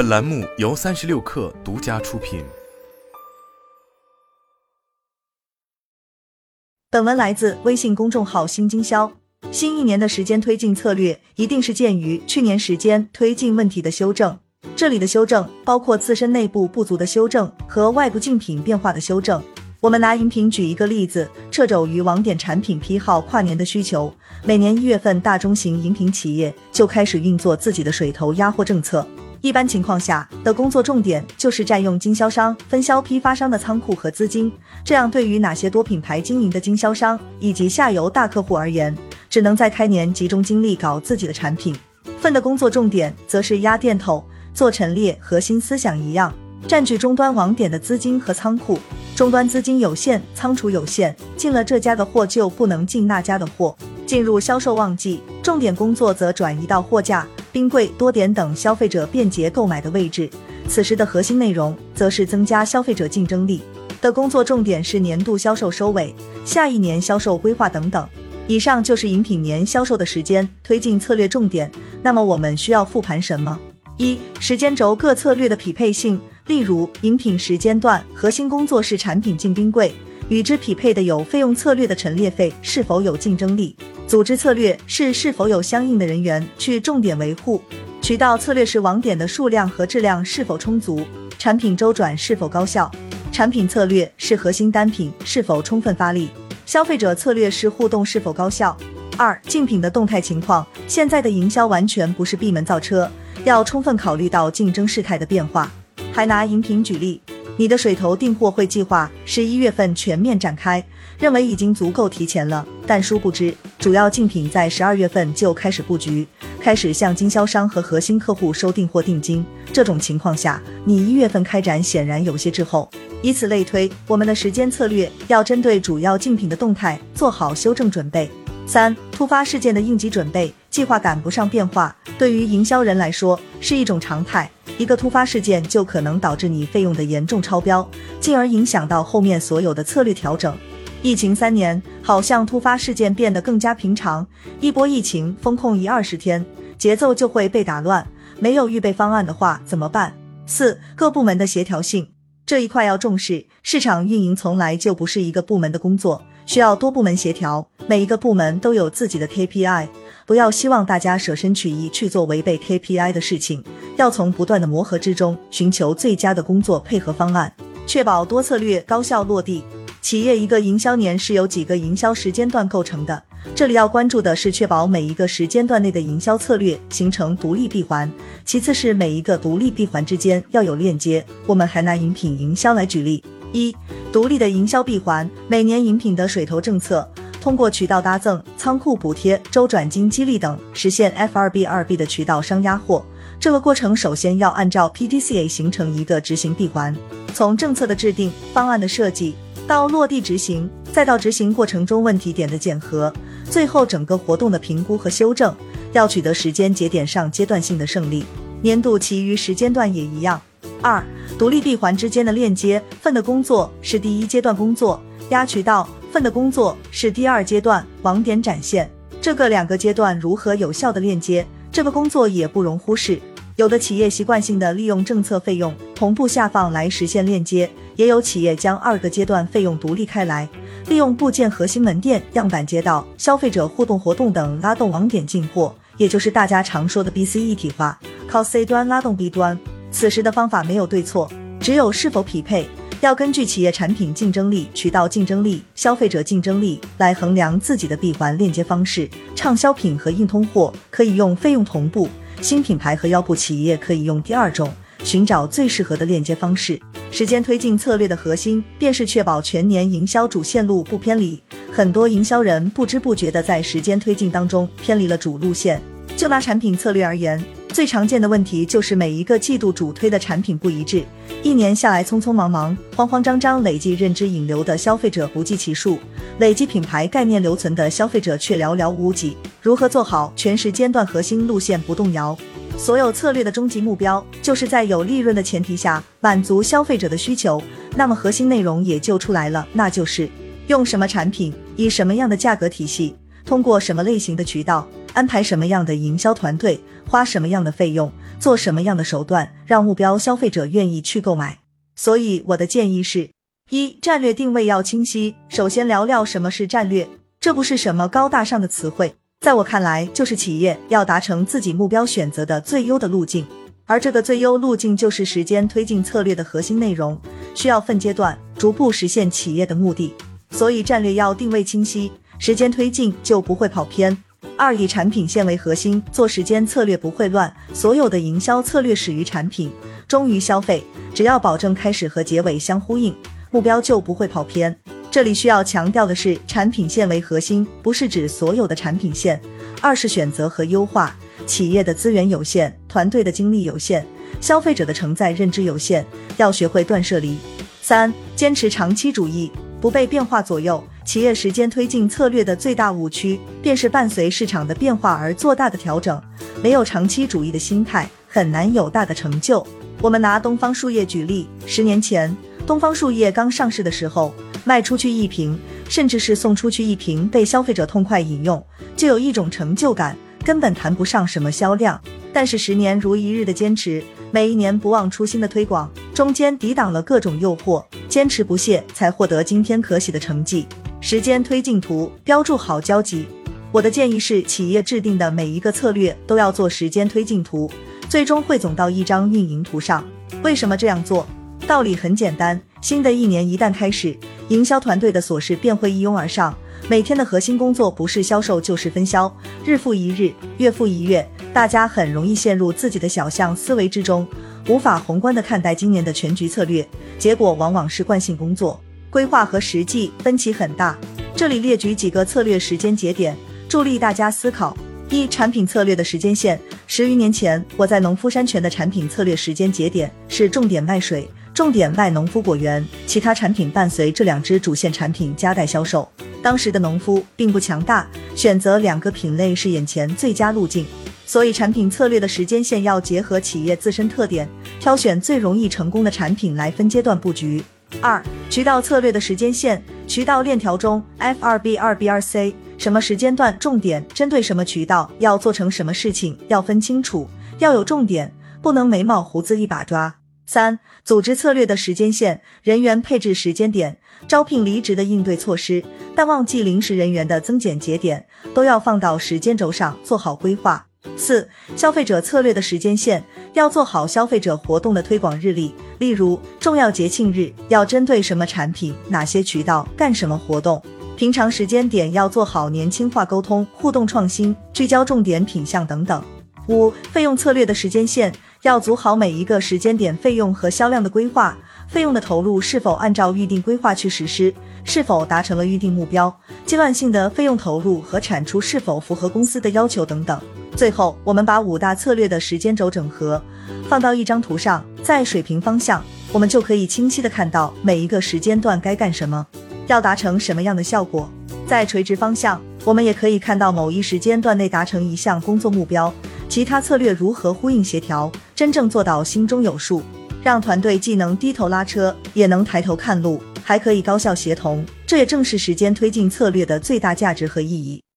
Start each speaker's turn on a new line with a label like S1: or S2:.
S1: 本栏目由三十六氪独家出品。
S2: 本文来自微信公众号“新经销”。新一年的时间推进策略，一定是鉴于去年时间推进问题的修正。这里的修正包括自身内部不足的修正和外部竞品变化的修正。我们拿饮品举一个例子，掣肘于网点产品批号跨年的需求，每年一月份，大中型饮品企业就开始运作自己的水头压货政策。一般情况下的工作重点就是占用经销商、分销批发商的仓库和资金，这样对于哪些多品牌经营的经销商以及下游大客户而言，只能在开年集中精力搞自己的产品。份的工作重点则是压店头、做陈列，核心思想一样，占据终端网点的资金和仓库。终端资金有限，仓储有限，进了这家的货就不能进那家的货。进入销售旺季，重点工作则转移到货架、冰柜、多点等消费者便捷购买的位置。此时的核心内容则是增加消费者竞争力的工作重点是年度销售收尾、下一年销售规划等等。以上就是饮品年销售的时间推进策略重点。那么我们需要复盘什么？一、时间轴各策略的匹配性。例如，饮品时间段核心工作是产品进冰柜，与之匹配的有费用策略的陈列费是否有竞争力；组织策略是是否有相应的人员去重点维护；渠道策略是网点的数量和质量是否充足，产品周转是否高效；产品策略是核心单品是否充分发力；消费者策略是互动是否高效。二、竞品的动态情况，现在的营销完全不是闭门造车，要充分考虑到竞争事态的变化。还拿饮品举例，你的水头订货会计划十一月份全面展开，认为已经足够提前了，但殊不知主要竞品在十二月份就开始布局，开始向经销商和核心客户收订货定金。这种情况下，你一月份开展显然有些滞后。以此类推，我们的时间策略要针对主要竞品的动态做好修正准备。三、突发事件的应急准备，计划赶不上变化，对于营销人来说是一种常态。一个突发事件就可能导致你费用的严重超标，进而影响到后面所有的策略调整。疫情三年，好像突发事件变得更加平常。一波疫情封控一二十天，节奏就会被打乱。没有预备方案的话怎么办？四各部门的协调性这一块要重视。市场运营从来就不是一个部门的工作，需要多部门协调。每一个部门都有自己的 KPI。不要希望大家舍身取义去做违背 KPI 的事情，要从不断的磨合之中寻求最佳的工作配合方案，确保多策略高效落地。企业一个营销年是由几个营销时间段构成的，这里要关注的是确保每一个时间段内的营销策略形成独立闭环，其次是每一个独立闭环之间要有链接。我们还拿饮品营销来举例，一独立的营销闭环，每年饮品的水头政策。通过渠道搭赠、仓库补贴、周转金激励等，实现 F 二 B 二 B 的渠道商压货。这个过程首先要按照 PDCA 形成一个执行闭环，从政策的制定、方案的设计到落地执行，再到执行过程中问题点的检核，最后整个活动的评估和修正，要取得时间节点上阶段性的胜利。年度其余时间段也一样。二、独立闭环之间的链接份的工作是第一阶段工作，压渠道。份的工作是第二阶段网点展现，这个两个阶段如何有效的链接，这个工作也不容忽视。有的企业习惯性的利用政策费用同步下放来实现链接，也有企业将二个阶段费用独立开来，利用部件核心门店、样板街道、消费者互动活动等拉动网点进货，也就是大家常说的 B C 一体化，靠 C 端拉动 B 端。此时的方法没有对错，只有是否匹配。要根据企业产品竞争力、渠道竞争力、消费者竞争力来衡量自己的闭环链接方式。畅销品和硬通货可以用费用同步，新品牌和腰部企业可以用第二种，寻找最适合的链接方式。时间推进策略的核心便是确保全年营销主线路不偏离。很多营销人不知不觉的在时间推进当中偏离了主路线。就拿产品策略而言。最常见的问题就是每一个季度主推的产品不一致，一年下来匆匆忙忙、慌慌张张，累计认知引流的消费者不计其数，累计品牌概念留存的消费者却寥寥无几。如何做好全时间段核心路线不动摇？所有策略的终极目标就是在有利润的前提下满足消费者的需求。那么核心内容也就出来了，那就是用什么产品，以什么样的价格体系，通过什么类型的渠道。安排什么样的营销团队，花什么样的费用，做什么样的手段，让目标消费者愿意去购买。所以我的建议是：一、战略定位要清晰。首先聊聊什么是战略，这不是什么高大上的词汇，在我看来，就是企业要达成自己目标选择的最优的路径。而这个最优路径就是时间推进策略的核心内容，需要分阶段逐步实现企业的目的。所以战略要定位清晰，时间推进就不会跑偏。二以产品线为核心，做时间策略不会乱。所有的营销策略始于产品，忠于消费，只要保证开始和结尾相呼应，目标就不会跑偏。这里需要强调的是，产品线为核心，不是指所有的产品线，二是选择和优化。企业的资源有限，团队的精力有限，消费者的承载认知有限，要学会断舍离。三、坚持长期主义，不被变化左右。企业时间推进策略的最大误区，便是伴随市场的变化而做大的调整。没有长期主义的心态，很难有大的成就。我们拿东方树叶举例，十年前，东方树叶刚上市的时候，卖出去一瓶，甚至是送出去一瓶，被消费者痛快饮用，就有一种成就感。根本谈不上什么销量，但是十年如一日的坚持，每一年不忘初心的推广，中间抵挡了各种诱惑，坚持不懈，才获得今天可喜的成绩。时间推进图标注好交集。我的建议是，企业制定的每一个策略都要做时间推进图，最终汇总到一张运营图上。为什么这样做？道理很简单，新的一年一旦开始，营销团队的琐事便会一拥而上。每天的核心工作不是销售就是分销，日复一日，月复一月，大家很容易陷入自己的小象思维之中，无法宏观的看待今年的全局策略，结果往往是惯性工作，规划和实际分歧很大。这里列举几个策略时间节点，助力大家思考：一、产品策略的时间线。十余年前，我在农夫山泉的产品策略时间节点是重点卖水，重点卖农夫果园，其他产品伴随这两支主线产品夹带销售。当时的农夫并不强大，选择两个品类是眼前最佳路径，所以产品策略的时间线要结合企业自身特点，挑选最容易成功的产品来分阶段布局。二、渠道策略的时间线，渠道链条中 F 二 B 二 B 二 C，什么时间段重点针对什么渠道，要做成什么事情，要分清楚，要有重点，不能眉毛胡子一把抓。三、组织策略的时间线，人员配置时间点，招聘离职的应对措施，淡旺季临时人员的增减节点，都要放到时间轴上做好规划。四、消费者策略的时间线，要做好消费者活动的推广日历，例如重要节庆日要针对什么产品、哪些渠道干什么活动，平常时间点要做好年轻化沟通、互动创新，聚焦重点品项等等。五、费用策略的时间线。要组好每一个时间点费用和销量的规划，费用的投入是否按照预定规划去实施，是否达成了预定目标，阶段性的费用投入和产出是否符合公司的要求等等。最后，我们把五大策略的时间轴整合，放到一张图上，在水平方向，我们就可以清晰的看到每一个时间段该干什么，要达成什么样的效果。在垂直方向，我们也可以看到某一时间段内达成一项工作目标。其他策略如何呼应协调，真正做到心中有数，让团队既能低头拉车，也能抬头看路，还可以高效协同。这也正是时间推进策略的最大价值和意义。